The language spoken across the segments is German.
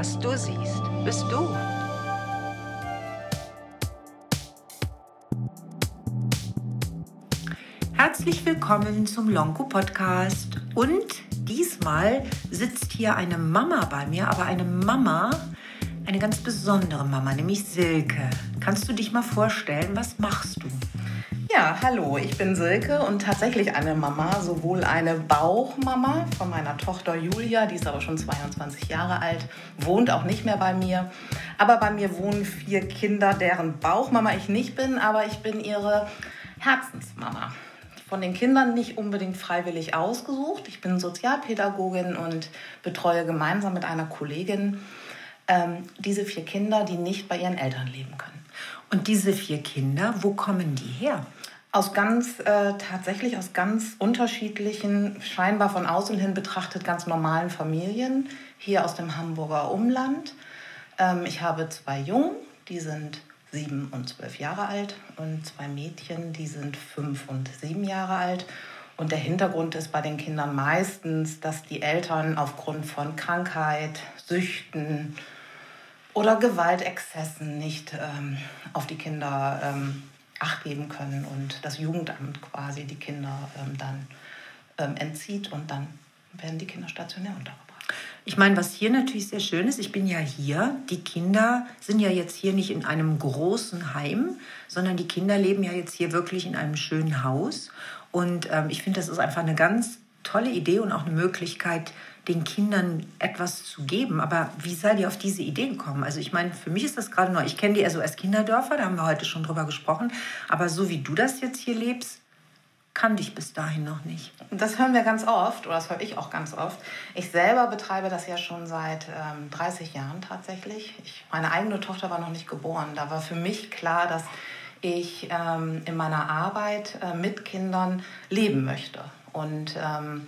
Was du siehst, bist du. Herzlich willkommen zum Lonko Podcast. Und diesmal sitzt hier eine Mama bei mir, aber eine Mama, eine ganz besondere Mama, nämlich Silke. Kannst du dich mal vorstellen, was machst du? Ja, hallo, ich bin Silke und tatsächlich eine Mama, sowohl eine Bauchmama von meiner Tochter Julia, die ist aber schon 22 Jahre alt, wohnt auch nicht mehr bei mir. Aber bei mir wohnen vier Kinder, deren Bauchmama ich nicht bin, aber ich bin ihre Herzensmama. Von den Kindern nicht unbedingt freiwillig ausgesucht. Ich bin Sozialpädagogin und betreue gemeinsam mit einer Kollegin ähm, diese vier Kinder, die nicht bei ihren Eltern leben können. Und diese vier Kinder, wo kommen die her? Aus ganz, äh, tatsächlich aus ganz unterschiedlichen, scheinbar von außen hin betrachtet, ganz normalen Familien, hier aus dem Hamburger Umland. Ähm, ich habe zwei Jungen, die sind sieben und zwölf Jahre alt und zwei Mädchen, die sind fünf und sieben Jahre alt. Und der Hintergrund ist bei den Kindern meistens, dass die Eltern aufgrund von Krankheit, Süchten oder Gewaltexzessen nicht ähm, auf die Kinder ähm, Acht geben können und das Jugendamt quasi die Kinder ähm, dann ähm, entzieht und dann werden die Kinder stationär untergebracht. Ich meine, was hier natürlich sehr schön ist, ich bin ja hier, die Kinder sind ja jetzt hier nicht in einem großen Heim, sondern die Kinder leben ja jetzt hier wirklich in einem schönen Haus. Und ähm, ich finde, das ist einfach eine ganz tolle Idee und auch eine Möglichkeit, den Kindern etwas zu geben. Aber wie seid ihr auf diese Idee gekommen? Also ich meine, für mich ist das gerade neu. Ich kenne die SOS Kinderdörfer, da haben wir heute schon drüber gesprochen. Aber so wie du das jetzt hier lebst, kannte ich bis dahin noch nicht. Das hören wir ganz oft, oder das höre ich auch ganz oft. Ich selber betreibe das ja schon seit ähm, 30 Jahren tatsächlich. Ich, meine eigene Tochter war noch nicht geboren. Da war für mich klar, dass ich ähm, in meiner Arbeit äh, mit Kindern leben möchte. Und ähm,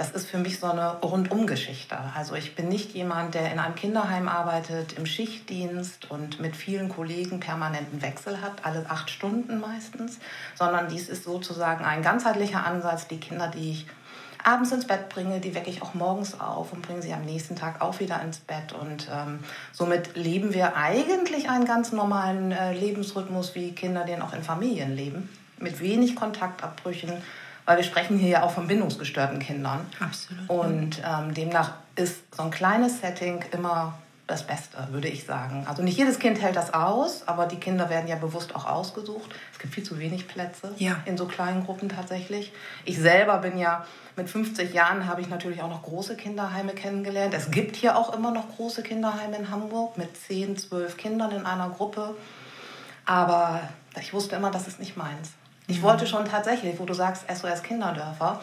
das ist für mich so eine Rundumgeschichte. Also ich bin nicht jemand, der in einem Kinderheim arbeitet, im Schichtdienst und mit vielen Kollegen permanenten Wechsel hat, alle acht Stunden meistens, sondern dies ist sozusagen ein ganzheitlicher Ansatz. Die Kinder, die ich abends ins Bett bringe, die wecke ich auch morgens auf und bringe sie am nächsten Tag auch wieder ins Bett. Und ähm, somit leben wir eigentlich einen ganz normalen äh, Lebensrhythmus, wie Kinder den auch in Familien leben, mit wenig Kontaktabbrüchen weil wir sprechen hier ja auch von bindungsgestörten Kindern. Absolut. Und ähm, demnach ist so ein kleines Setting immer das Beste, würde ich sagen. Also nicht jedes Kind hält das aus, aber die Kinder werden ja bewusst auch ausgesucht. Es gibt viel zu wenig Plätze ja. in so kleinen Gruppen tatsächlich. Ich selber bin ja mit 50 Jahren habe ich natürlich auch noch große Kinderheime kennengelernt. Es gibt hier auch immer noch große Kinderheime in Hamburg mit 10, 12 Kindern in einer Gruppe. Aber ich wusste immer, das ist nicht meins. Ich wollte schon tatsächlich, wo du sagst, SOS Kinderdörfer,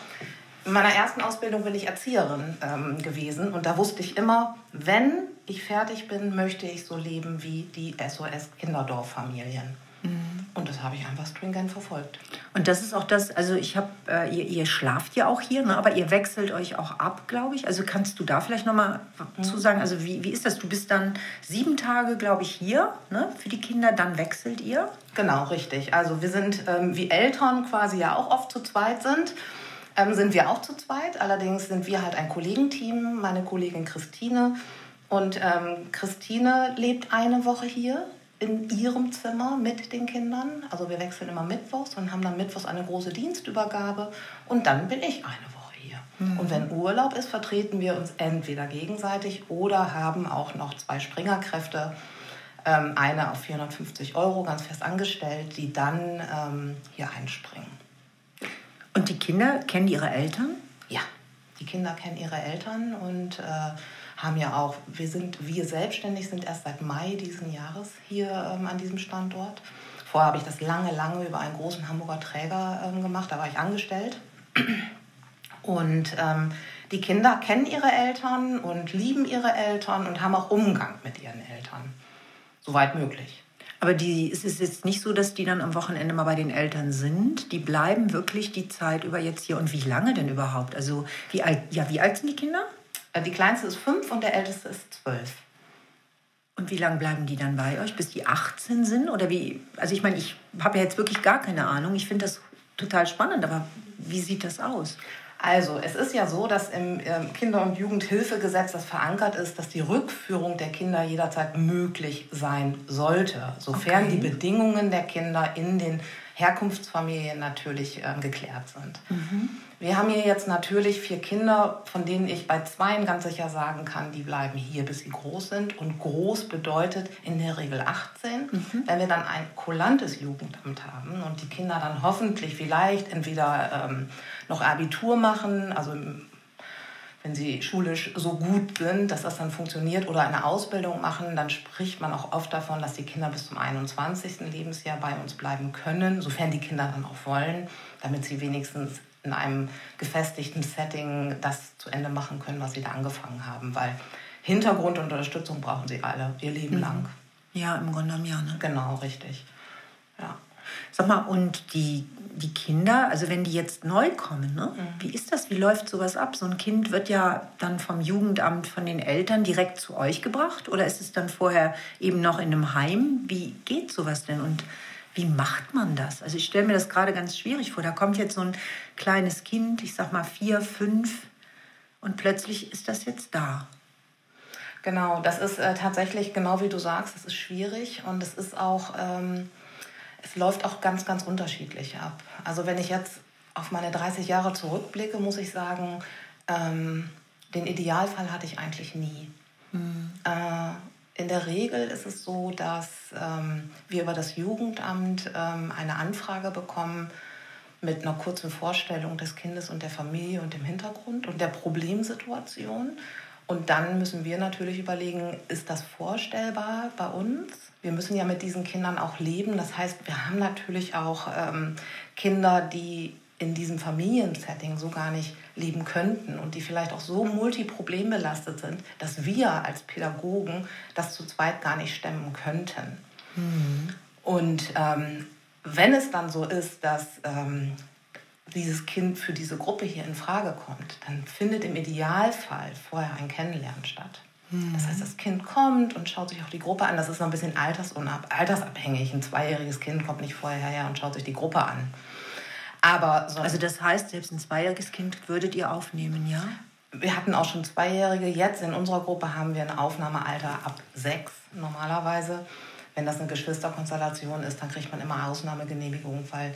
in meiner ersten Ausbildung bin ich Erzieherin ähm, gewesen und da wusste ich immer, wenn ich fertig bin, möchte ich so leben wie die SOS Kinderdorffamilien. Mhm. Und das habe ich einfach stringent verfolgt. Und das ist auch das, also ich habe, äh, ihr, ihr, schlaft ja auch hier, ne? aber ihr wechselt euch auch ab, glaube ich. Also kannst du da vielleicht nochmal mhm. zu sagen, also wie, wie ist das? Du bist dann sieben Tage, glaube ich, hier ne? für die Kinder, dann wechselt ihr? Genau, richtig. Also wir sind, ähm, wie Eltern quasi ja auch oft zu zweit sind, ähm, sind wir auch zu zweit. Allerdings sind wir halt ein Kollegenteam, meine Kollegin Christine. Und ähm, Christine lebt eine Woche hier in ihrem Zimmer mit den Kindern. Also wir wechseln immer mittwochs und haben dann mittwochs eine große Dienstübergabe und dann bin ich eine Woche hier. Mhm. Und wenn Urlaub ist, vertreten wir uns entweder gegenseitig oder haben auch noch zwei Springerkräfte, ähm, eine auf 450 Euro ganz fest angestellt, die dann ähm, hier einspringen. Und die Kinder kennen ihre Eltern? Ja, die Kinder kennen ihre Eltern und äh, haben ja auch, wir sind, wir selbstständig sind erst seit Mai diesen Jahres hier ähm, an diesem Standort. Vorher habe ich das lange, lange über einen großen Hamburger Träger ähm, gemacht, da war ich angestellt. Und ähm, die Kinder kennen ihre Eltern und lieben ihre Eltern und haben auch Umgang mit ihren Eltern. Soweit möglich. Aber die, es ist jetzt nicht so, dass die dann am Wochenende mal bei den Eltern sind. Die bleiben wirklich die Zeit über jetzt hier. Und wie lange denn überhaupt? Also wie alt, ja, wie alt sind die Kinder? Äh, die kleinste ist fünf und der älteste ist zwölf. Und wie lange bleiben die dann bei euch, bis die 18 sind? Oder wie? Also ich meine, ich habe ja jetzt wirklich gar keine Ahnung. Ich finde das total spannend, aber wie sieht das aus? Also, es ist ja so, dass im ähm, Kinder- und Jugendhilfegesetz das verankert ist, dass die Rückführung der Kinder jederzeit möglich sein sollte, sofern okay. die Bedingungen der Kinder in den Herkunftsfamilien natürlich äh, geklärt sind. Mhm. Wir haben hier jetzt natürlich vier Kinder, von denen ich bei zweien ganz sicher sagen kann, die bleiben hier, bis sie groß sind. Und groß bedeutet in der Regel 18. Mhm. Wenn wir dann ein kulantes Jugendamt haben und die Kinder dann hoffentlich vielleicht entweder ähm, noch Abitur machen, also wenn sie schulisch so gut sind, dass das dann funktioniert oder eine Ausbildung machen, dann spricht man auch oft davon, dass die Kinder bis zum 21. Lebensjahr bei uns bleiben können, sofern die Kinder dann auch wollen, damit sie wenigstens in einem gefestigten Setting das zu Ende machen können, was sie da angefangen haben. Weil Hintergrund und Unterstützung brauchen sie alle, ihr Leben mhm. lang. Ja, im Grunde genommen ja. Ne? Genau, richtig. Ja. Sag mal, und die, die Kinder, also wenn die jetzt neu kommen, ne? Mhm. wie ist das? Wie läuft sowas ab? So ein Kind wird ja dann vom Jugendamt, von den Eltern direkt zu euch gebracht oder ist es dann vorher eben noch in einem Heim? Wie geht sowas denn? Und wie macht man das? Also ich stelle mir das gerade ganz schwierig vor. Da kommt jetzt so ein kleines Kind, ich sag mal vier, fünf, und plötzlich ist das jetzt da. Genau, das ist äh, tatsächlich genau wie du sagst, es ist schwierig und es ist auch, ähm, es läuft auch ganz, ganz unterschiedlich ab. Also wenn ich jetzt auf meine 30 Jahre zurückblicke, muss ich sagen, ähm, den Idealfall hatte ich eigentlich nie. Mhm. Äh, in der Regel ist es so, dass ähm, wir über das Jugendamt ähm, eine Anfrage bekommen mit einer kurzen Vorstellung des Kindes und der Familie und dem Hintergrund und der Problemsituation. Und dann müssen wir natürlich überlegen, ist das vorstellbar bei uns? Wir müssen ja mit diesen Kindern auch leben. Das heißt, wir haben natürlich auch ähm, Kinder, die in diesem Familiensetting so gar nicht leben könnten und die vielleicht auch so multiproblembelastet sind, dass wir als Pädagogen das zu zweit gar nicht stemmen könnten. Mhm. Und ähm, wenn es dann so ist, dass ähm, dieses Kind für diese Gruppe hier in Frage kommt, dann findet im Idealfall vorher ein Kennenlernen statt. Mhm. Das heißt, das Kind kommt und schaut sich auch die Gruppe an. Das ist noch ein bisschen altersabhängig. Ein zweijähriges Kind kommt nicht vorher her und schaut sich die Gruppe an. Aber so also das heißt, selbst ein zweijähriges Kind würdet ihr aufnehmen, ja? Wir hatten auch schon Zweijährige. Jetzt in unserer Gruppe haben wir ein Aufnahmealter ab sechs normalerweise. Wenn das eine Geschwisterkonstellation ist, dann kriegt man immer Ausnahmegenehmigung, weil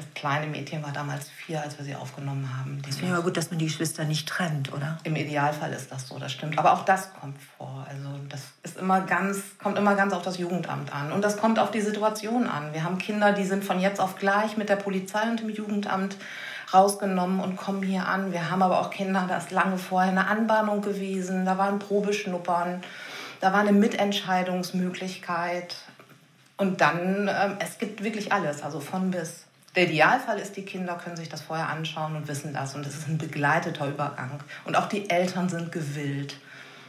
das kleine Mädchen war damals vier, als wir sie aufgenommen haben. Es wäre ja gut, dass man die Geschwister nicht trennt, oder? Im Idealfall ist das so, das stimmt. Aber auch das kommt vor. Also das ist immer ganz, kommt immer ganz auf das Jugendamt an. Und das kommt auf die Situation an. Wir haben Kinder, die sind von jetzt auf gleich mit der Polizei und dem Jugendamt rausgenommen und kommen hier an. Wir haben aber auch Kinder, da ist lange vorher eine Anbahnung gewesen, da war ein Probeschnuppern, da war eine Mitentscheidungsmöglichkeit. Und dann, äh, es gibt wirklich alles, also von bis. Der Idealfall ist, die Kinder können sich das vorher anschauen und wissen das. Und es ist ein begleiteter Übergang. Und auch die Eltern sind gewillt.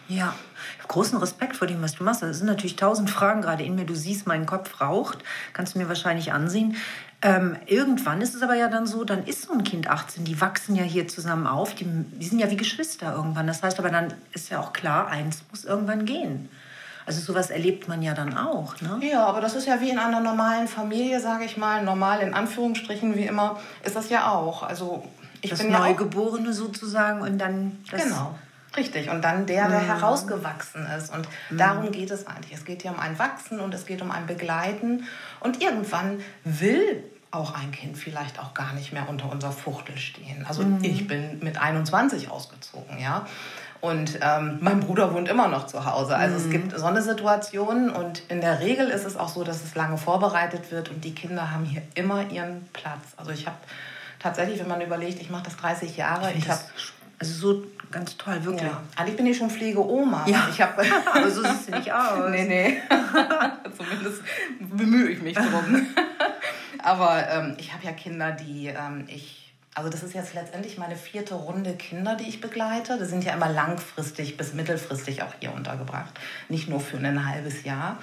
Ja, ich habe großen Respekt vor dem, was du machst. Es sind natürlich tausend Fragen gerade in mir. Du siehst, mein Kopf raucht. Kannst du mir wahrscheinlich ansehen. Ähm, irgendwann ist es aber ja dann so, dann ist so ein Kind 18, die wachsen ja hier zusammen auf, die, die sind ja wie Geschwister irgendwann. Das heißt aber, dann ist ja auch klar, eins muss irgendwann gehen. Also sowas erlebt man ja dann auch. Ne? Ja, aber das ist ja wie in einer normalen Familie, sage ich mal, normal in Anführungsstrichen wie immer, ist das ja auch. Also ich das bin Neugeborene ja sozusagen und dann das Genau. Richtig, und dann der, der mhm. herausgewachsen ist. Und mhm. darum geht es eigentlich. Es geht hier um ein Wachsen und es geht um ein Begleiten. Und irgendwann will auch ein Kind vielleicht auch gar nicht mehr unter unserer Fuchtel stehen. Also mhm. ich bin mit 21 ausgezogen, ja. Und ähm, mein Bruder wohnt immer noch zu Hause. Also mhm. es gibt so eine Situation und in der Regel ist es auch so, dass es lange vorbereitet wird und die Kinder haben hier immer ihren Platz. Also ich habe tatsächlich, wenn man überlegt, ich mache das 30 Jahre, ich, ich habe also so ganz toll, wirklich. Ja. Eigentlich bin ich schon Pflegeoma. Ja. Ich hab, aber so siehst du nicht aus. nee, nee. Zumindest bemühe ich mich drum. aber ähm, ich habe ja Kinder, die ähm, ich also das ist jetzt letztendlich meine vierte Runde Kinder, die ich begleite. Das sind ja immer langfristig bis mittelfristig auch hier untergebracht, nicht nur für ein halbes Jahr.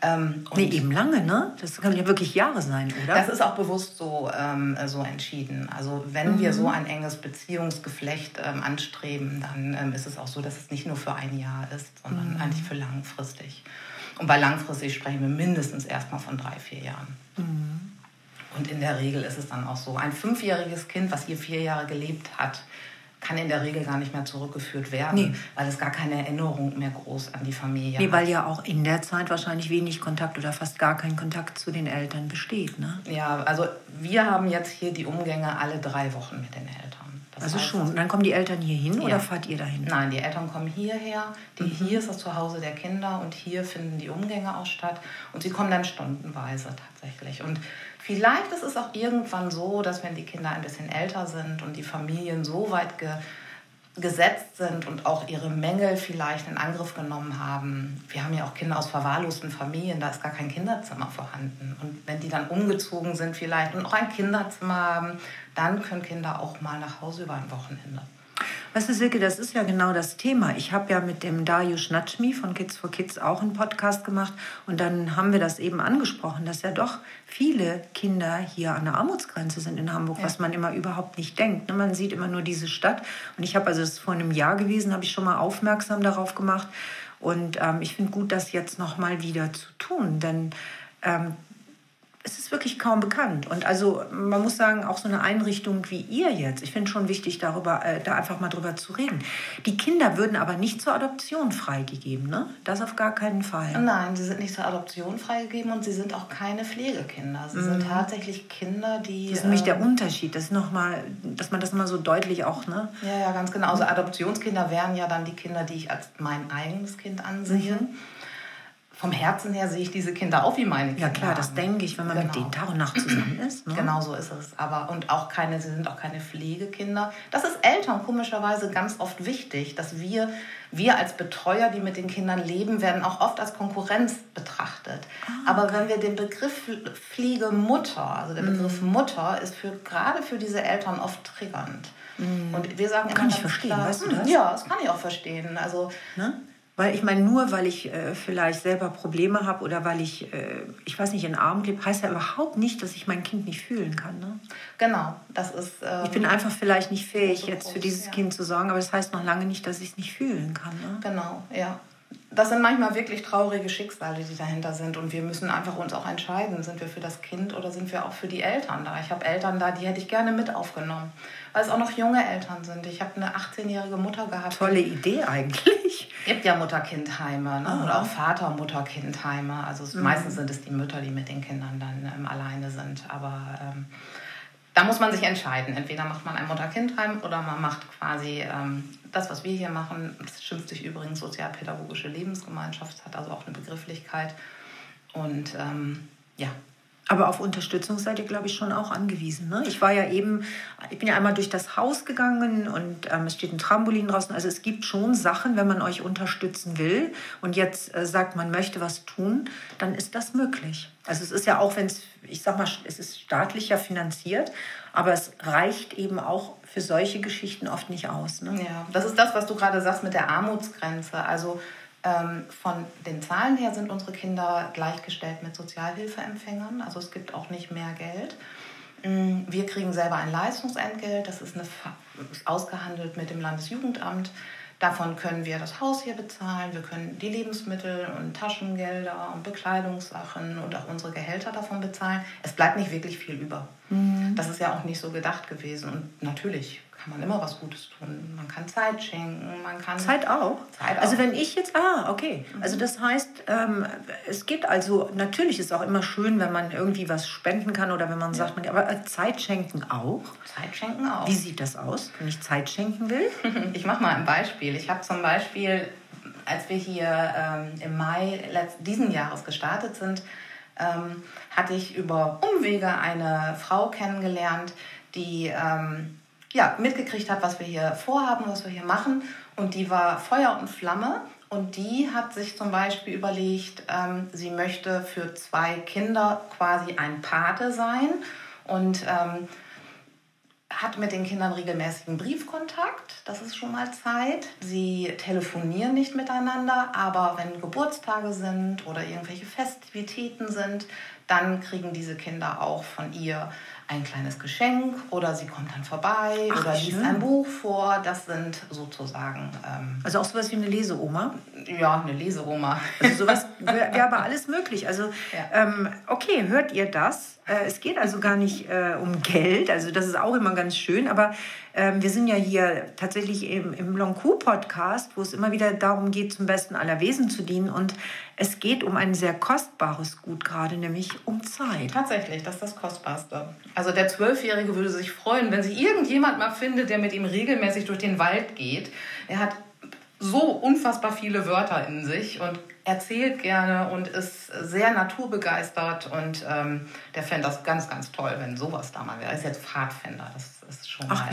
Ähm, nee, eben lange, ne? Das können ja wirklich Jahre sein, oder? Das ist auch bewusst so, ähm, so entschieden. Also wenn mhm. wir so ein enges Beziehungsgeflecht ähm, anstreben, dann ähm, ist es auch so, dass es nicht nur für ein Jahr ist, sondern mhm. eigentlich für langfristig. Und bei langfristig sprechen wir mindestens erstmal von drei, vier Jahren. Mhm. Und in der Regel ist es dann auch so. Ein fünfjähriges Kind, was hier vier Jahre gelebt hat, kann in der Regel gar nicht mehr zurückgeführt werden, nee. weil es gar keine Erinnerung mehr groß an die Familie nee, hat. weil ja auch in der Zeit wahrscheinlich wenig Kontakt oder fast gar kein Kontakt zu den Eltern besteht. Ne? Ja, also wir haben jetzt hier die Umgänge alle drei Wochen mit den Eltern. Das also heißt, schon. Und dann kommen die Eltern hier hin ja. oder fahrt ihr dahin? Nein, die Eltern kommen hierher. Die, mhm. Hier ist das Zuhause der Kinder und hier finden die Umgänge auch statt. Und sie kommen dann stundenweise tatsächlich. Und vielleicht ist es auch irgendwann so, dass wenn die Kinder ein bisschen älter sind und die Familien so weit ge gesetzt sind und auch ihre Mängel vielleicht in Angriff genommen haben. Wir haben ja auch Kinder aus verwahrlosten Familien, da ist gar kein Kinderzimmer vorhanden. Und wenn die dann umgezogen sind vielleicht und auch ein Kinderzimmer haben, dann können Kinder auch mal nach Hause über ein Wochenende. Weißt du, Silke, das ist ja genau das Thema. Ich habe ja mit dem Darius Natschmi von Kids for Kids auch einen Podcast gemacht und dann haben wir das eben angesprochen, dass ja doch viele Kinder hier an der Armutsgrenze sind in Hamburg, ja. was man immer überhaupt nicht denkt. Ne? Man sieht immer nur diese Stadt und ich habe, also es ist vor einem Jahr gewesen, habe ich schon mal aufmerksam darauf gemacht und ähm, ich finde gut, das jetzt noch mal wieder zu tun, denn ähm, es ist wirklich kaum bekannt. Und also man muss sagen, auch so eine Einrichtung wie ihr jetzt, ich finde schon wichtig, darüber, äh, da einfach mal drüber zu reden. Die Kinder würden aber nicht zur Adoption freigegeben, ne? Das auf gar keinen Fall. Nein, sie sind nicht zur Adoption freigegeben und sie sind auch keine Pflegekinder. Sie mhm. sind tatsächlich Kinder, die. Das ist nämlich der ähm, Unterschied, das ist noch mal, dass man das mal so deutlich auch, ne? Ja, ja, ganz genau. Also Adoptionskinder wären ja dann die Kinder, die ich als mein eigenes Kind ansehe. Mhm vom Herzen her sehe ich diese Kinder auch wie meine Kinder. Ja klar, das denke ich, wenn man genau. mit denen Tag und Nacht zusammen ist. Ne? Genau so ist es. Aber und auch keine, sie sind auch keine Pflegekinder. Das ist Eltern komischerweise ganz oft wichtig, dass wir, wir als Betreuer, die mit den Kindern leben, werden auch oft als Konkurrenz betrachtet. Ah, Aber wenn wir den Begriff Pflegemutter, also der Begriff mm. Mutter, ist für gerade für diese Eltern oft triggernd. Mm. Und wir sagen kann ich verstehen, klar, weißt du das? Ja, das kann ich auch verstehen. Also ne? Weil ich meine, nur weil ich äh, vielleicht selber Probleme habe oder weil ich, äh, ich weiß nicht, in Arm lebe, heißt ja überhaupt nicht, dass ich mein Kind nicht fühlen kann. Ne? Genau, das ist. Ähm, ich bin einfach vielleicht nicht fähig, so jetzt für dieses ja. Kind zu sorgen, aber das heißt noch lange nicht, dass ich es nicht fühlen kann. Ne? Genau, ja das sind manchmal wirklich traurige Schicksale, die dahinter sind. Und wir müssen einfach uns auch entscheiden, sind wir für das Kind oder sind wir auch für die Eltern da. Ich habe Eltern da, die hätte ich gerne mit aufgenommen, weil es auch noch junge Eltern sind. Ich habe eine 18-jährige Mutter gehabt. Tolle Idee eigentlich. Es gibt ja Mutter-Kind-Heime ne? oder auch Vater-Mutter-Kind-Heime. Also mhm. meistens sind es die Mütter, die mit den Kindern dann ähm, alleine sind. Aber ähm, da muss man sich entscheiden. Entweder macht man ein Mutter-Kind-Heim oder man macht quasi ähm, das, was wir hier machen. Das schimpft sich übrigens sozialpädagogische Lebensgemeinschaft, hat also auch eine Begrifflichkeit. Und ähm, ja, aber auf Unterstützung seid ihr, glaube ich, schon auch angewiesen. Ne? Ich war ja eben, ich bin ja einmal durch das Haus gegangen und ähm, es steht ein Trampolin draußen. Also es gibt schon Sachen, wenn man euch unterstützen will und jetzt äh, sagt, man möchte was tun, dann ist das möglich. Also es ist ja auch, wenn es, ich sag mal, es ist staatlich ja finanziert, aber es reicht eben auch für solche Geschichten oft nicht aus. Ne? Ja, das ist das, was du gerade sagst mit der Armutsgrenze. Also von den Zahlen her sind unsere Kinder gleichgestellt mit Sozialhilfeempfängern. Also es gibt auch nicht mehr Geld. Mm, wir kriegen selber ein Leistungsentgelt. Das ist, eine, ist ausgehandelt mit dem Landesjugendamt. Davon können wir das Haus hier bezahlen, wir können die Lebensmittel und Taschengelder und Bekleidungssachen und auch unsere Gehälter davon bezahlen. Es bleibt nicht wirklich viel über. Mhm. Das ist ja auch nicht so gedacht gewesen. Und natürlich kann man immer was Gutes tun. Man kann Zeit schenken, man kann... Zeit auch? Zeit auch. Also wenn ich jetzt... Ah, okay. Mhm. Also das heißt, ähm, es geht also... Natürlich ist es auch immer schön, wenn man irgendwie was spenden kann oder wenn man sagt, man, aber äh, Zeit schenken auch? Zeit schenken auch. Wie sieht das aus, wenn ich Zeit schenken will? ich mache mal ein Beispiel. Ich habe zum Beispiel, als wir hier ähm, im Mai diesen Jahres gestartet sind, ähm, hatte ich über Umwege eine Frau kennengelernt, die... Ähm, ja, mitgekriegt hat, was wir hier vorhaben, was wir hier machen. Und die war Feuer und Flamme. Und die hat sich zum Beispiel überlegt, ähm, sie möchte für zwei Kinder quasi ein Pate sein und ähm, hat mit den Kindern regelmäßigen Briefkontakt. Das ist schon mal Zeit. Sie telefonieren nicht miteinander, aber wenn Geburtstage sind oder irgendwelche Festivitäten sind, dann kriegen diese Kinder auch von ihr ein kleines Geschenk oder sie kommt dann vorbei Ach, oder liest ein Buch vor. Das sind sozusagen. Ähm, also auch sowas wie eine Leseoma? Ja, eine Leseoma. Also sowas wäre aber alles möglich. Also, ja. ähm, okay, hört ihr das? Äh, es geht also gar nicht äh, um Geld, also das ist auch immer ganz schön, aber ähm, wir sind ja hier tatsächlich im, im Lonku-Podcast, wo es immer wieder darum geht, zum Besten aller Wesen zu dienen und es geht um ein sehr kostbares Gut gerade, nämlich um Zeit. Tatsächlich, das ist das Kostbarste. Also der Zwölfjährige würde sich freuen, wenn sich irgendjemand mal findet, der mit ihm regelmäßig durch den Wald geht. Er hat so unfassbar viele Wörter in sich und erzählt gerne und ist sehr naturbegeistert und ähm, der fände das ganz, ganz toll, wenn sowas da mal wäre. Er ist jetzt Pfadfinder, das ist schon Ach,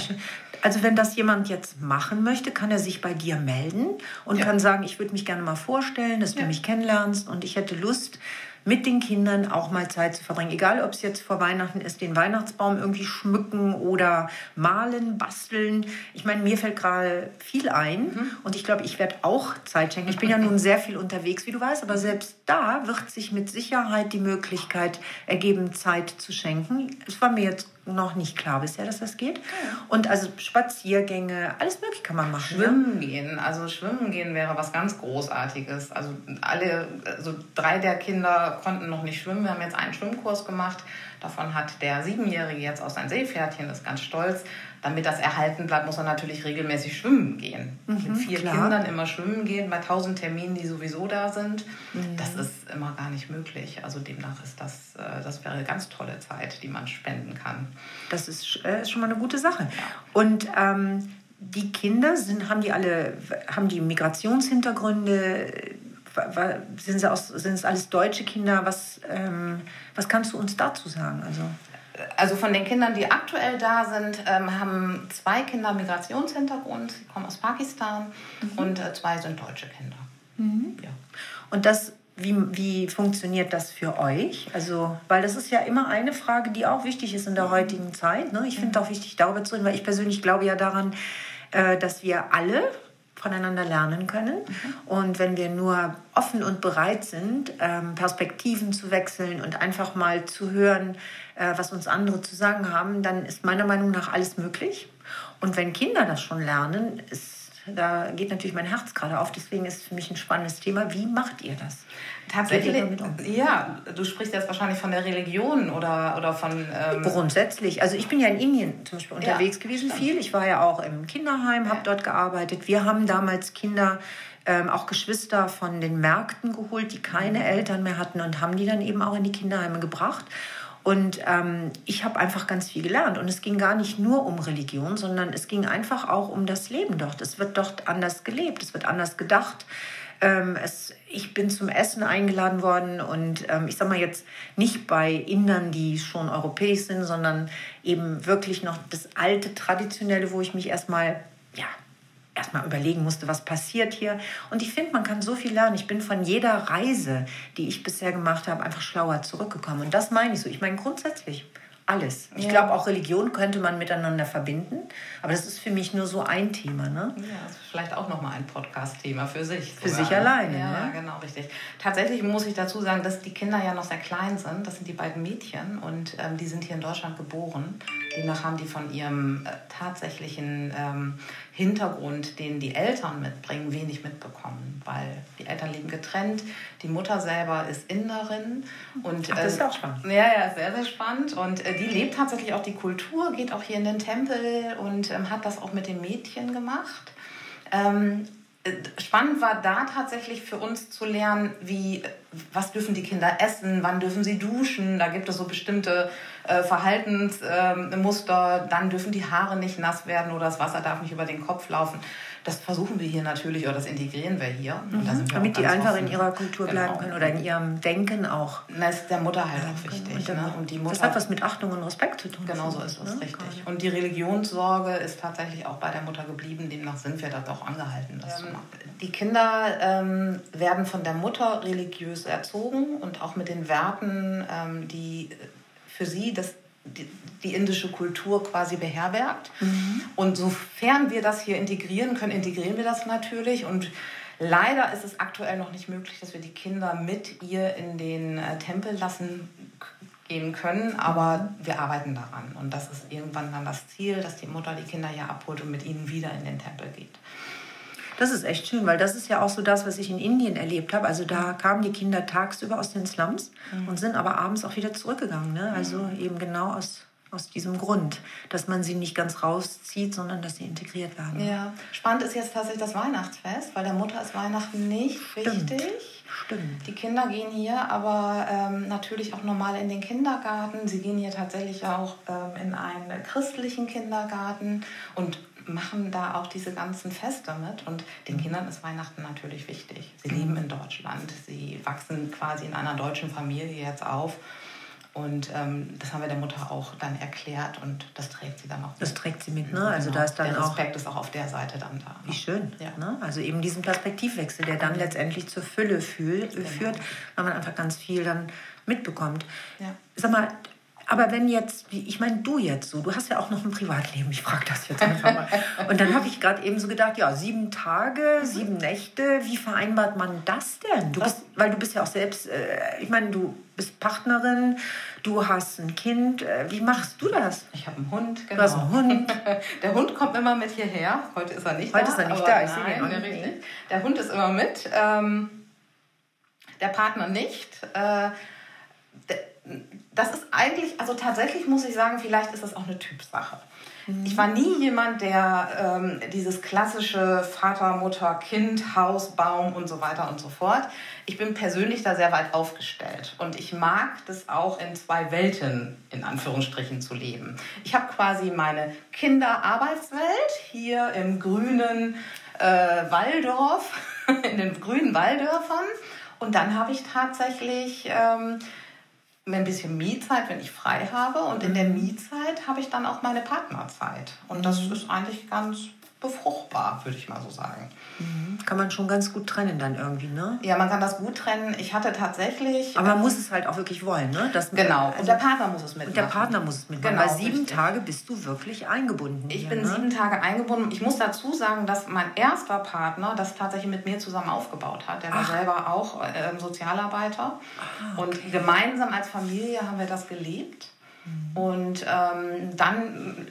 Also wenn das jemand jetzt machen möchte, kann er sich bei dir melden und ja. kann sagen, ich würde mich gerne mal vorstellen, dass du ja. mich kennenlernst und ich hätte Lust, mit den Kindern auch mal Zeit zu verbringen. Egal, ob es jetzt vor Weihnachten ist, den Weihnachtsbaum irgendwie schmücken oder malen, basteln. Ich meine, mir fällt gerade viel ein mhm. und ich glaube, ich werde auch Zeit schenken. Ich bin ja nun sehr viel unterwegs, wie du weißt, aber selbst da wird sich mit Sicherheit die Möglichkeit ergeben, Zeit zu schenken. Es war mir jetzt noch nicht klar bisher, dass das geht. Und also Spaziergänge, alles mögliche kann man machen. Schwimmen ja? gehen, also schwimmen gehen wäre was ganz Großartiges. Also alle, also drei der Kinder konnten noch nicht schwimmen. Wir haben jetzt einen Schwimmkurs gemacht. Davon hat der Siebenjährige jetzt aus ein Seepferdchen, ist ganz stolz damit das erhalten bleibt, muss er natürlich regelmäßig schwimmen gehen. Mhm, Mit vier klar. Kindern immer schwimmen gehen, bei tausend Terminen, die sowieso da sind, mhm. das ist immer gar nicht möglich. Also demnach ist das, äh, das wäre eine ganz tolle Zeit, die man spenden kann. Das ist, äh, ist schon mal eine gute Sache. Ja. Und ähm, die Kinder sind, haben die alle, haben die Migrationshintergründe? Sind, sie aus, sind es alles deutsche Kinder? Was, ähm, was kannst du uns dazu sagen? Also also von den Kindern, die aktuell da sind, ähm, haben zwei Kinder Migrationshintergrund, sie kommen aus Pakistan mhm. und äh, zwei sind deutsche Kinder. Mhm. Ja. Und das, wie, wie funktioniert das für euch? Also, weil das ist ja immer eine Frage, die auch wichtig ist in der heutigen Zeit. Ne? Ich finde mhm. auch wichtig, darüber zu reden, weil ich persönlich glaube ja daran, äh, dass wir alle voneinander lernen können. Mhm. Und wenn wir nur offen und bereit sind, ähm, Perspektiven zu wechseln und einfach mal zu hören, äh, was uns andere zu sagen haben, dann ist meiner Meinung nach alles möglich. Und wenn Kinder das schon lernen, ist da geht natürlich mein Herz gerade auf. Deswegen ist es für mich ein spannendes Thema. Wie macht ihr das? Tatsächlich, ja, du sprichst jetzt wahrscheinlich von der Religion oder, oder von... Ähm Grundsätzlich. Also ich bin ja in Indien zum Beispiel unterwegs ja, gewesen stimmt. viel. Ich war ja auch im Kinderheim, habe dort gearbeitet. Wir haben damals Kinder ähm, auch Geschwister von den Märkten geholt, die keine mhm. Eltern mehr hatten und haben die dann eben auch in die Kinderheime gebracht. Und ähm, ich habe einfach ganz viel gelernt. Und es ging gar nicht nur um Religion, sondern es ging einfach auch um das Leben dort. Es wird dort anders gelebt, es wird anders gedacht. Ähm, es, ich bin zum Essen eingeladen worden und ähm, ich sage mal jetzt nicht bei Indern, die schon europäisch sind, sondern eben wirklich noch das alte, traditionelle, wo ich mich erstmal ja, erstmal überlegen musste, was passiert hier. Und ich finde, man kann so viel lernen. Ich bin von jeder Reise, die ich bisher gemacht habe, einfach schlauer zurückgekommen. Und das meine ich so. Ich meine grundsätzlich alles. Ich ja. glaube, auch Religion könnte man miteinander verbinden, aber das ist für mich nur so ein Thema. Ne? Ja, das ist vielleicht auch nochmal ein Podcast-Thema für sich. Für sogar. sich ne? alleine. Ja, ne? genau, richtig. Tatsächlich muss ich dazu sagen, dass die Kinder ja noch sehr klein sind. Das sind die beiden Mädchen und ähm, die sind hier in Deutschland geboren. Demnach haben die von ihrem äh, tatsächlichen ähm, Hintergrund, den die Eltern mitbringen, wenig mitbekommen, weil die Eltern leben getrennt. Die Mutter selber ist Inderin und Ach, das ist äh, auch spannend. Ja, ja, sehr, sehr spannend. Und äh, die lebt tatsächlich auch die Kultur, geht auch hier in den Tempel und ähm, hat das auch mit den Mädchen gemacht. Ähm, äh, spannend war da tatsächlich für uns zu lernen, wie, was dürfen die Kinder essen, wann dürfen sie duschen. Da gibt es so bestimmte äh, Verhaltensmuster. Ähm, Dann dürfen die Haare nicht nass werden oder das Wasser darf nicht über den Kopf laufen. Das versuchen wir hier natürlich oder das integrieren wir hier. Mhm. Wir Damit die einfach offen. in ihrer Kultur bleiben genau. können oder in ihrem Denken auch. Das ist der Mutter halt auch wichtig. Ne? und die Mutter, das hat was mit Achtung und Respekt zu tun. Genau so ist es, ne? richtig. Und die Religionssorge ist tatsächlich auch bei der Mutter geblieben. Demnach sind wir da auch angehalten, das ähm, zu machen. Die Kinder ähm, werden von der Mutter religiös erzogen und auch mit den Werten, ähm, die für sie das die, die indische Kultur quasi beherbergt. Mhm. Und sofern wir das hier integrieren können, integrieren wir das natürlich. Und leider ist es aktuell noch nicht möglich, dass wir die Kinder mit ihr in den äh, Tempel lassen gehen können, aber wir arbeiten daran. Und das ist irgendwann dann das Ziel, dass die Mutter die Kinder hier abholt und mit ihnen wieder in den Tempel geht. Das ist echt schön, weil das ist ja auch so das, was ich in Indien erlebt habe. Also da kamen die Kinder tagsüber aus den Slums mhm. und sind aber abends auch wieder zurückgegangen. Ne? Also mhm. eben genau aus, aus diesem Grund, dass man sie nicht ganz rauszieht, sondern dass sie integriert werden. Ja, spannend ist jetzt tatsächlich das Weihnachtsfest, weil der Mutter ist Weihnachten nicht Stimmt. wichtig. Stimmt. Die Kinder gehen hier aber ähm, natürlich auch normal in den Kindergarten. Sie gehen hier tatsächlich auch ähm, in einen christlichen Kindergarten und machen da auch diese ganzen Feste mit. Und den Kindern ist Weihnachten natürlich wichtig. Sie leben mhm. in Deutschland, sie wachsen quasi in einer deutschen Familie jetzt auf. Und ähm, das haben wir der Mutter auch dann erklärt und das trägt sie dann auch. Mit. Das trägt sie mit, ne? Also genau. da ist dann der Respekt auch, ist auch auf der Seite dann da. Wie schön. Ja. Ne? Also eben diesen Perspektivwechsel, der dann mhm. letztendlich zur Fülle fühl, genau. führt, weil man einfach ganz viel dann mitbekommt. Ja. Sag mal, aber wenn jetzt, ich meine, du jetzt so, du hast ja auch noch ein Privatleben, ich frage das jetzt einfach mal. Und dann habe ich gerade eben so gedacht, ja, sieben Tage, sieben Nächte, wie vereinbart man das denn? Du bist, weil du bist ja auch selbst, äh, ich meine, du bist Partnerin, du hast ein Kind, äh, wie machst du das? Ich habe einen Hund, genau. Du hast einen Hund. Der Hund kommt immer mit hierher, heute ist er nicht heute da. Heute ist er nicht da, ich sehe ihn auch nicht. Der Hund ist immer mit, ähm, der Partner nicht. Äh, das ist eigentlich, also tatsächlich muss ich sagen, vielleicht ist das auch eine Typsache. Mhm. Ich war nie jemand, der ähm, dieses klassische Vater, Mutter, Kind, Haus, Baum und so weiter und so fort. Ich bin persönlich da sehr weit aufgestellt und ich mag das auch in zwei Welten in Anführungsstrichen zu leben. Ich habe quasi meine Kinderarbeitswelt hier im grünen äh, Walldorf, in den grünen Walldörfern und dann habe ich tatsächlich ähm, ein bisschen Mietzeit, wenn ich frei habe. Und in der. Mietzeit habe ich dann auch meine Partnerzeit. Und das mhm. ist eigentlich ganz befruchtbar, würde ich mal so sagen. Mhm. Kann man schon ganz gut trennen dann irgendwie, ne? Ja, man kann das gut trennen. Ich hatte tatsächlich... Aber man muss es halt auch wirklich wollen, ne? Das, genau, also, und der Partner muss es mitmachen. Und der Partner muss es mitmachen, genau, weil sieben richtig. Tage bist du wirklich eingebunden. Ich hier, bin ne? sieben Tage eingebunden. Ich muss dazu sagen, dass mein erster Partner das tatsächlich mit mir zusammen aufgebaut hat. Der war Ach. selber auch äh, Sozialarbeiter. Ah, okay. Und gemeinsam als Familie haben wir das gelebt. Mhm. Und ähm, dann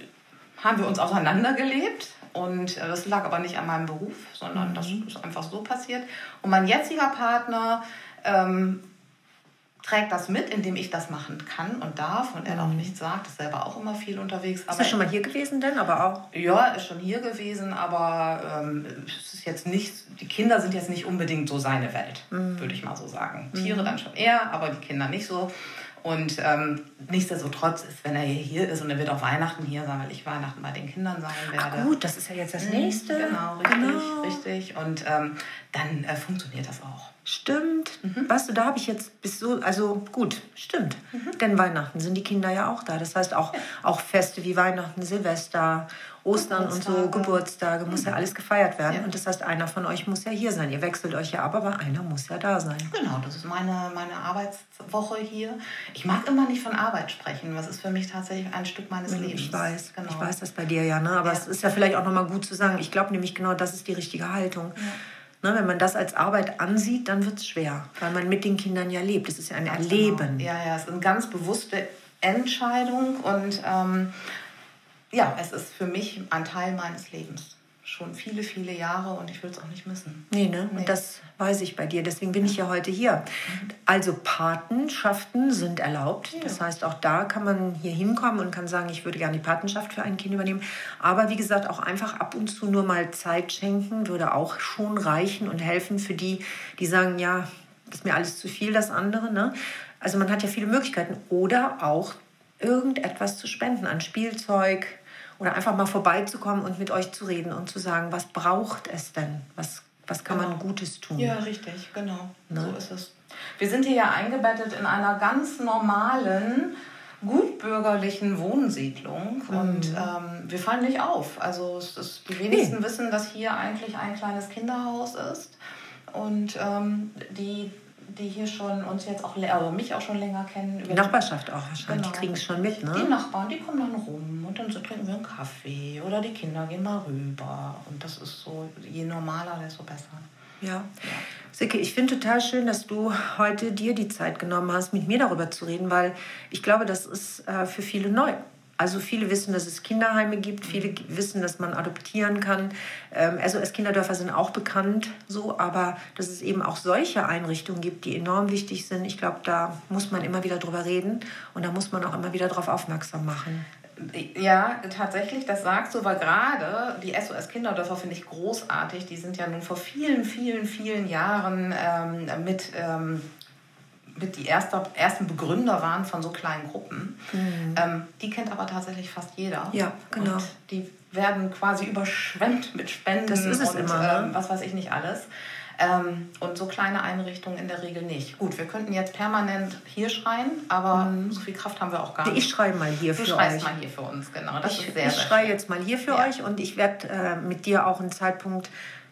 haben wir uns auseinandergelebt und äh, das lag aber nicht an meinem Beruf, sondern mhm. das ist einfach so passiert. Und mein jetziger Partner ähm, trägt das mit, indem ich das machen kann und darf und er auch mhm. nichts sagt. Ist selber auch immer viel unterwegs. ist er schon mal hier gewesen denn, aber auch? Ja, ist schon hier gewesen, aber ähm, es ist jetzt nicht, die Kinder sind jetzt nicht unbedingt so seine Welt, mhm. würde ich mal so sagen. Tiere mhm. dann schon eher, aber die Kinder nicht so. Und ähm, nichtsdestotrotz ist, wenn er hier ist und er wird auch Weihnachten hier sein, weil ich Weihnachten bei den Kindern sein werde. Ach gut, das ist ja jetzt das mhm, nächste. Genau, richtig, genau. richtig. Und ähm, dann äh, funktioniert das auch. Stimmt. Mhm. Weißt du, da habe ich jetzt bis so, also gut, stimmt. Mhm. Denn Weihnachten sind die Kinder ja auch da. Das heißt auch, ja. auch Feste wie Weihnachten, Silvester Ostern und so, Geburtstage, muss ja mhm. alles gefeiert werden. Ja. Und das heißt, einer von euch muss ja hier sein. Ihr wechselt euch ja ab, aber einer muss ja da sein. Genau, das ist meine, meine Arbeitswoche hier. Ich mag immer nicht von Arbeit sprechen. Das ist für mich tatsächlich ein Stück meines ich Lebens. Ich weiß, genau. ich weiß das bei dir ja. Ne? Aber ja. es ist ja vielleicht auch nochmal gut zu sagen. Ich glaube nämlich genau, das ist die richtige Haltung. Ja. Ne, wenn man das als Arbeit ansieht, dann wird es schwer, weil man mit den Kindern ja lebt. Das ist ja ein Ganz. Erleben. Genau. Ja, ja, es ist eine ganz bewusste Entscheidung und ähm, ja, es ist für mich ein Teil meines Lebens. Schon viele, viele Jahre und ich will es auch nicht missen. Nee, ne? Nee. Und das weiß ich bei dir. Deswegen bin ich ja heute hier. Also Patenschaften sind erlaubt. Ja. Das heißt, auch da kann man hier hinkommen und kann sagen, ich würde gerne die Patenschaft für ein Kind übernehmen. Aber wie gesagt, auch einfach ab und zu nur mal Zeit schenken würde auch schon reichen und helfen für die, die sagen, ja, das ist mir alles zu viel, das andere. Ne? Also man hat ja viele Möglichkeiten. Oder auch irgendetwas zu spenden an Spielzeug, oder einfach mal vorbeizukommen und mit euch zu reden und zu sagen, was braucht es denn? Was, was kann genau. man Gutes tun? Ja, richtig, genau. Ne? So ist es. Wir sind hier ja eingebettet in einer ganz normalen, gutbürgerlichen Wohnsiedlung mhm. und ähm, wir fallen nicht auf. Also es ist, die wenigsten nee. wissen, dass hier eigentlich ein kleines Kinderhaus ist und ähm, die die hier schon uns jetzt auch, also mich auch schon länger kennen. Die Nachbarschaft auch wahrscheinlich, genau. die kriegen es schon mit, ne? Die Nachbarn, die kommen dann rum und dann so trinken wir einen Kaffee oder die Kinder gehen mal rüber. Und das ist so, je normaler, desto besser. ja. Sicke, ich finde total schön, dass du heute dir die Zeit genommen hast, mit mir darüber zu reden, weil ich glaube, das ist äh, für viele neu. Also viele wissen, dass es Kinderheime gibt, viele wissen, dass man adoptieren kann. Ähm, SOS-Kinderdörfer sind auch bekannt so, aber dass es eben auch solche Einrichtungen gibt, die enorm wichtig sind. Ich glaube, da muss man immer wieder drüber reden und da muss man auch immer wieder darauf aufmerksam machen. Ja, tatsächlich, das sagst du, weil gerade die SOS-Kinderdörfer finde ich großartig. Die sind ja nun vor vielen, vielen, vielen Jahren ähm, mit ähm, mit die erste, ersten Begründer waren von so kleinen Gruppen. Mhm. Ähm, die kennt aber tatsächlich fast jeder. Ja, genau. Und die werden quasi überschwemmt mit Spenden das ist es und immer, ne? ähm, was weiß ich nicht alles. Ähm, und so kleine Einrichtungen in der Regel nicht. Gut, wir könnten jetzt permanent hier schreien, aber mhm. so viel Kraft haben wir auch gar nicht. Ich schreie mal hier du für euch. Du schreist mal hier für uns, genau. Das ich, ich schreie jetzt mal hier für ja. euch und ich werde äh, mit dir auch einen Zeitpunkt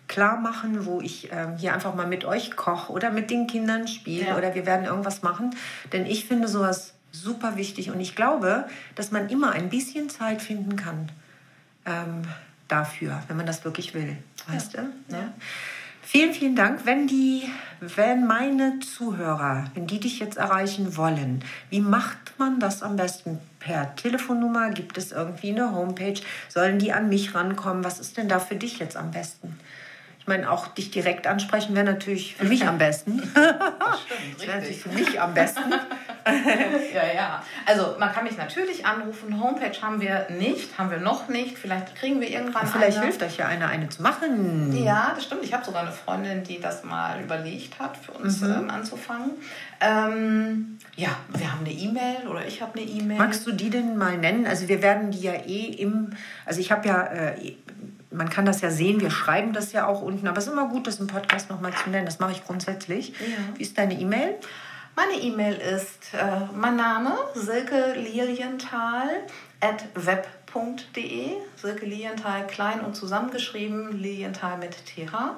klar machen, wo ich ähm, hier einfach mal mit euch koche oder mit den Kindern spiele ja. oder wir werden irgendwas machen. Denn ich finde sowas super wichtig und ich glaube, dass man immer ein bisschen Zeit finden kann ähm, dafür, wenn man das wirklich will. Weißt ja. du? Ne? Ja. Vielen, vielen Dank. Wenn die, wenn meine Zuhörer, wenn die dich jetzt erreichen wollen, wie macht man das am besten? Per Telefonnummer? Gibt es irgendwie eine Homepage? Sollen die an mich rankommen? Was ist denn da für dich jetzt am besten? Ich meine, auch dich direkt ansprechen wäre natürlich für mich am besten. Das stimmt, das wäre natürlich für mich am besten. ja, ja. Also man kann mich natürlich anrufen. Homepage haben wir nicht, haben wir noch nicht. Vielleicht kriegen wir irgendwann Vielleicht eine. hilft euch ja eine, eine zu machen. Ja, das stimmt. Ich habe sogar eine Freundin, die das mal überlegt hat, für uns mhm. ähm, anzufangen. Ähm, ja, wir haben eine E-Mail oder ich habe eine E-Mail. Magst du die denn mal nennen? Also wir werden die ja eh im, also ich habe ja äh, man kann das ja sehen, wir schreiben das ja auch unten, aber es ist immer gut, das im Podcast nochmal zu nennen. Das mache ich grundsätzlich. Ja. Wie ist deine E-Mail? Meine E-Mail ist äh, mein Name, Silke Lilienthal, at web.de. Silke Lilienthal klein und zusammengeschrieben, Lilienthal mit TH.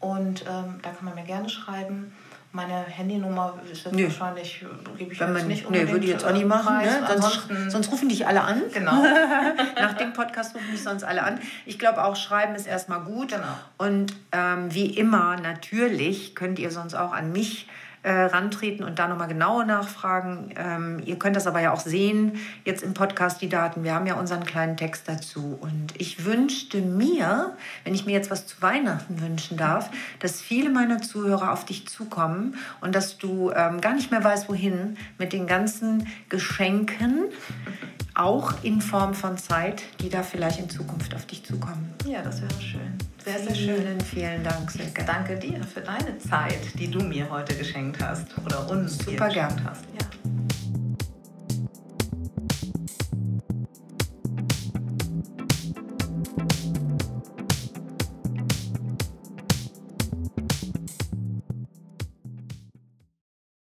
Und ähm, da kann man mir gerne schreiben. Meine Handynummer ist jetzt nee. wahrscheinlich, gebe ich Wenn man, nicht unbedingt. Nee, würde ich jetzt auch nicht machen. Ne? Sonst, sonst, rufen dich alle an. Genau. Nach dem Podcast rufen mich sonst alle an. Ich glaube auch, Schreiben ist erstmal gut. Genau. Und ähm, wie immer, natürlich könnt ihr sonst auch an mich äh, rantreten und da nochmal genauer nachfragen. Ähm, ihr könnt das aber ja auch sehen, jetzt im Podcast die Daten. Wir haben ja unseren kleinen Text dazu. Und ich wünschte mir, wenn ich mir jetzt was zu Weihnachten wünschen darf, dass viele meiner Zuhörer auf dich zukommen und dass du ähm, gar nicht mehr weißt, wohin mit den ganzen Geschenken, auch in Form von Zeit, die da vielleicht in Zukunft auf dich zukommen. Ja, das wäre schön. Sehr, sehr schön. Vielen, vielen Dank, Silke. Danke dir für deine Zeit, die du mir heute geschenkt hast oder uns super gern hast.